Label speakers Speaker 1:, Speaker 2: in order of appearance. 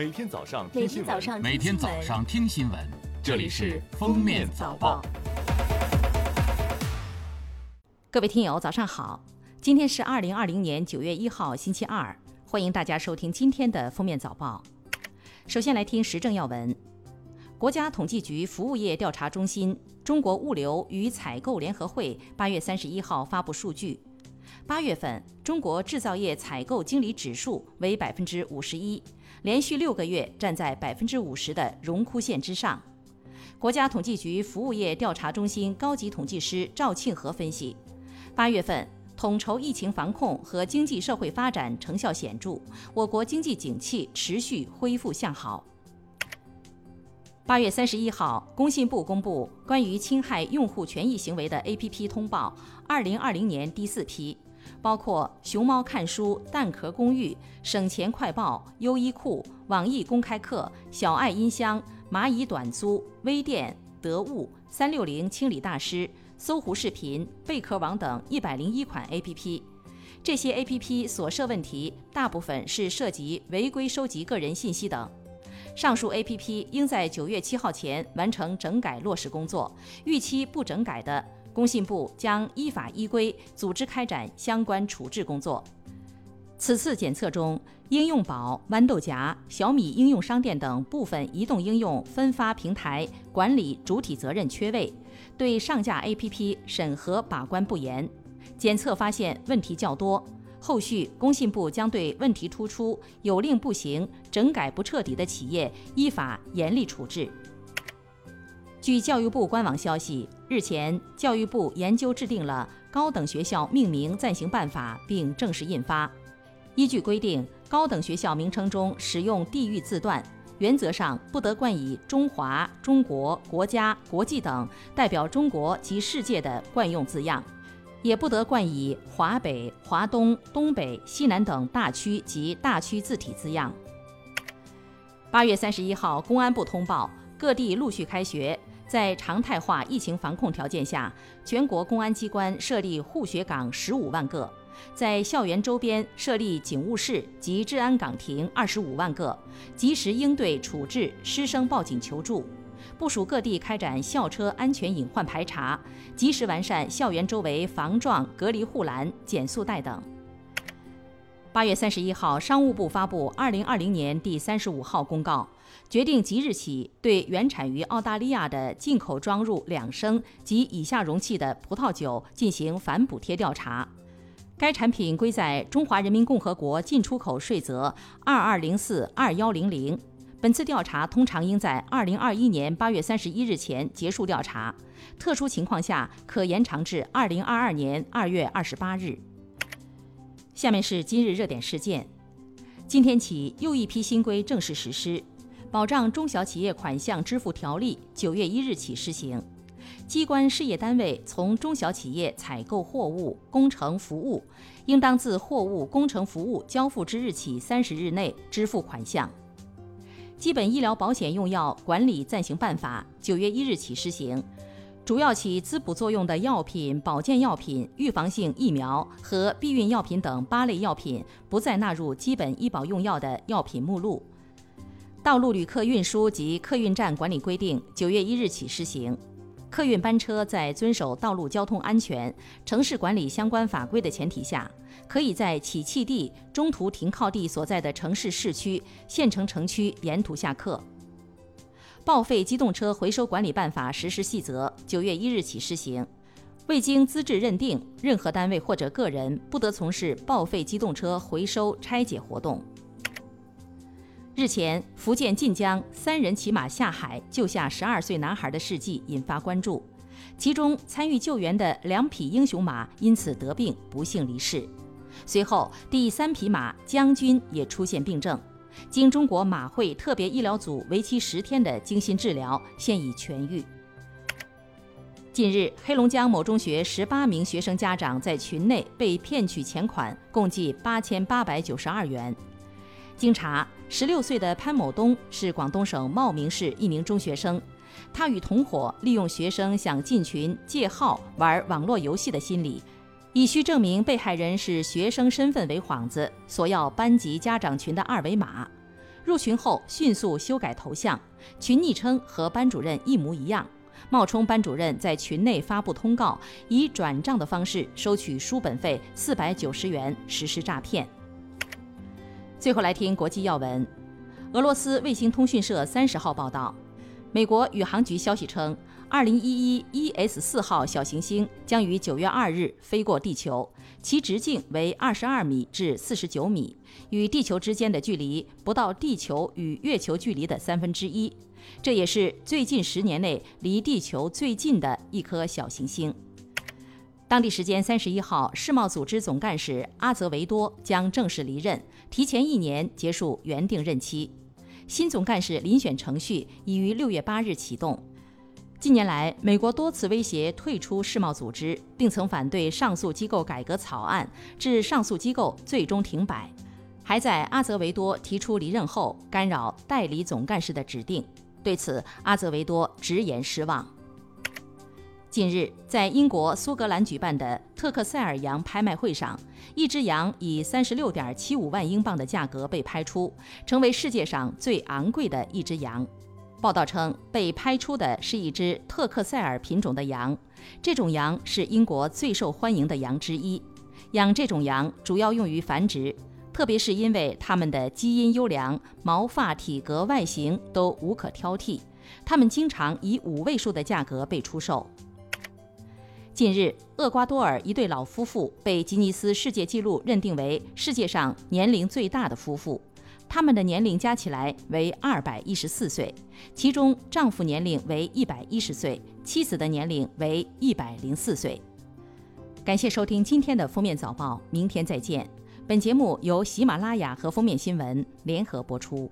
Speaker 1: 每天早上
Speaker 2: 每
Speaker 1: 听新闻，
Speaker 3: 每天早上听新闻，这里是《封面早报》。
Speaker 4: 各位听友，早上好！今天是二零二零年九月一号，星期二，欢迎大家收听今天的《封面早报》。首先来听时政要闻。国家统计局服务业调查中心、中国物流与采购联合会八月三十一号发布数据：八月份中国制造业采购经理指数为百分之五十一，连续六个月站在百分之五十的荣枯线之上。国家统计局服务业调查中心高级统计师赵庆和分析，八月份统筹疫情防控和经济社会发展成效显著，我国经济景气持续恢复向好。八月三十一号，工信部公布关于侵害用户权益行为的 APP 通报，二零二零年第四批，包括熊猫看书、蛋壳公寓、省钱快报、优衣库、网易公开课、小爱音箱、蚂蚁短租、微店、得物、三六零清理大师、搜狐视频、贝壳网等一百零一款 APP。这些 APP 所涉问题大部分是涉及违规收集个人信息等。上述 APP 应在九月七号前完成整改落实工作，逾期不整改的，工信部将依法依规组织开展相关处置工作。此次检测中，应用宝、豌豆荚、小米应用商店等部分移动应用分发平台管理主体责任缺位，对上架 APP 审核把关不严，检测发现问题较多。后续，工信部将对问题突出、有令不行、整改不彻底的企业依法严厉处置。据教育部官网消息，日前，教育部研究制定了《高等学校命名暂行办法》，并正式印发。依据规定，高等学校名称中使用地域字段，原则上不得冠以“中华”“中国”“国家”“国际”等代表中国及世界的惯用字样。也不得冠以华北、华东、东北、西南等大区及大区字体字样。八月三十一号，公安部通报，各地陆续开学，在常态化疫情防控条件下，全国公安机关设立护学岗十五万个，在校园周边设立警务室及治安岗亭二十五万个，及时应对处置师生报警求助。部署各地开展校车安全隐患排查，及时完善校园周围防撞、隔离护栏、减速带等。八月三十一号，商务部发布二零二零年第三十五号公告，决定即日起对原产于澳大利亚的进口装入两升及以下容器的葡萄酒进行反补贴调查。该产品归在《中华人民共和国进出口税则》二二零四二幺零零。本次调查通常应在二零二一年八月三十一日前结束调查，特殊情况下可延长至二零二二年二月二十八日。下面是今日热点事件：今天起，又一批新规正式实施，《保障中小企业款项支付条例》九月一日起施行，机关事业单位从中小企业采购货物、工程服务，应当自货物、工程服务交付之日起三十日内支付款项。基本医疗保险用药管理暂行办法九月一日起施行，主要起滋补作用的药品、保健药品、预防性疫苗和避孕药品等八类药品不再纳入基本医保用药的药品目录。道路旅客运输及客运站管理规定九月一日起施行。客运班车在遵守道路交通安全、城市管理相关法规的前提下，可以在起讫地、中途停靠地所在的城市市区、县城城区沿途下客。报废机动车回收管理办法实施细则九月一日起施行，未经资质认定，任何单位或者个人不得从事报废机动车回收拆解活动。日前，福建晋江三人骑马下海救下十二岁男孩的事迹引发关注，其中参与救援的两匹英雄马因此得病，不幸离世。随后，第三匹马将军也出现病症，经中国马会特别医疗组为期十天的精心治疗，现已痊愈。近日，黑龙江某中学十八名学生家长在群内被骗取钱款，共计八千八百九十二元。经查，十六岁的潘某东是广东省茂名市一名中学生，他与同伙利用学生想进群借号玩网络游戏的心理，以需证明被害人是学生身份为幌子，索要班级家长群的二维码。入群后迅速修改头像，群昵称和班主任一模一样，冒充班主任在群内发布通告，以转账的方式收取书本费四百九十元，实施诈骗。最后来听国际要闻，俄罗斯卫星通讯社三十号报道，美国宇航局消息称。二零一一 ES 四号小行星将于九月二日飞过地球，其直径为二十二米至四十九米，与地球之间的距离不到地球与月球距离的三分之一。这也是最近十年内离地球最近的一颗小行星。当地时间三十一号，世贸组织总干事阿泽维多将正式离任，提前一年结束原定任期。新总干事遴选程序已于六月八日启动。近年来，美国多次威胁退出世贸组织，并曾反对上诉机构改革草案，致上诉机构最终停摆。还在阿泽维多提出离任后，干扰代理总干事的指定。对此，阿泽维多直言失望。近日，在英国苏格兰举办的特克塞尔羊拍卖会上，一只羊以三十六点七五万英镑的价格被拍出，成为世界上最昂贵的一只羊。报道称，被拍出的是一只特克塞尔品种的羊。这种羊是英国最受欢迎的羊之一。养这种羊主要用于繁殖，特别是因为它们的基因优良，毛发、体格、外形都无可挑剔。它们经常以五位数的价格被出售。近日，厄瓜多尔一对老夫妇被吉尼斯世界纪录认定为世界上年龄最大的夫妇。他们的年龄加起来为二百一十四岁，其中丈夫年龄为一百一十岁，妻子的年龄为一百零四岁。感谢收听今天的封面早报，明天再见。本节目由喜马拉雅和封面新闻联合播出。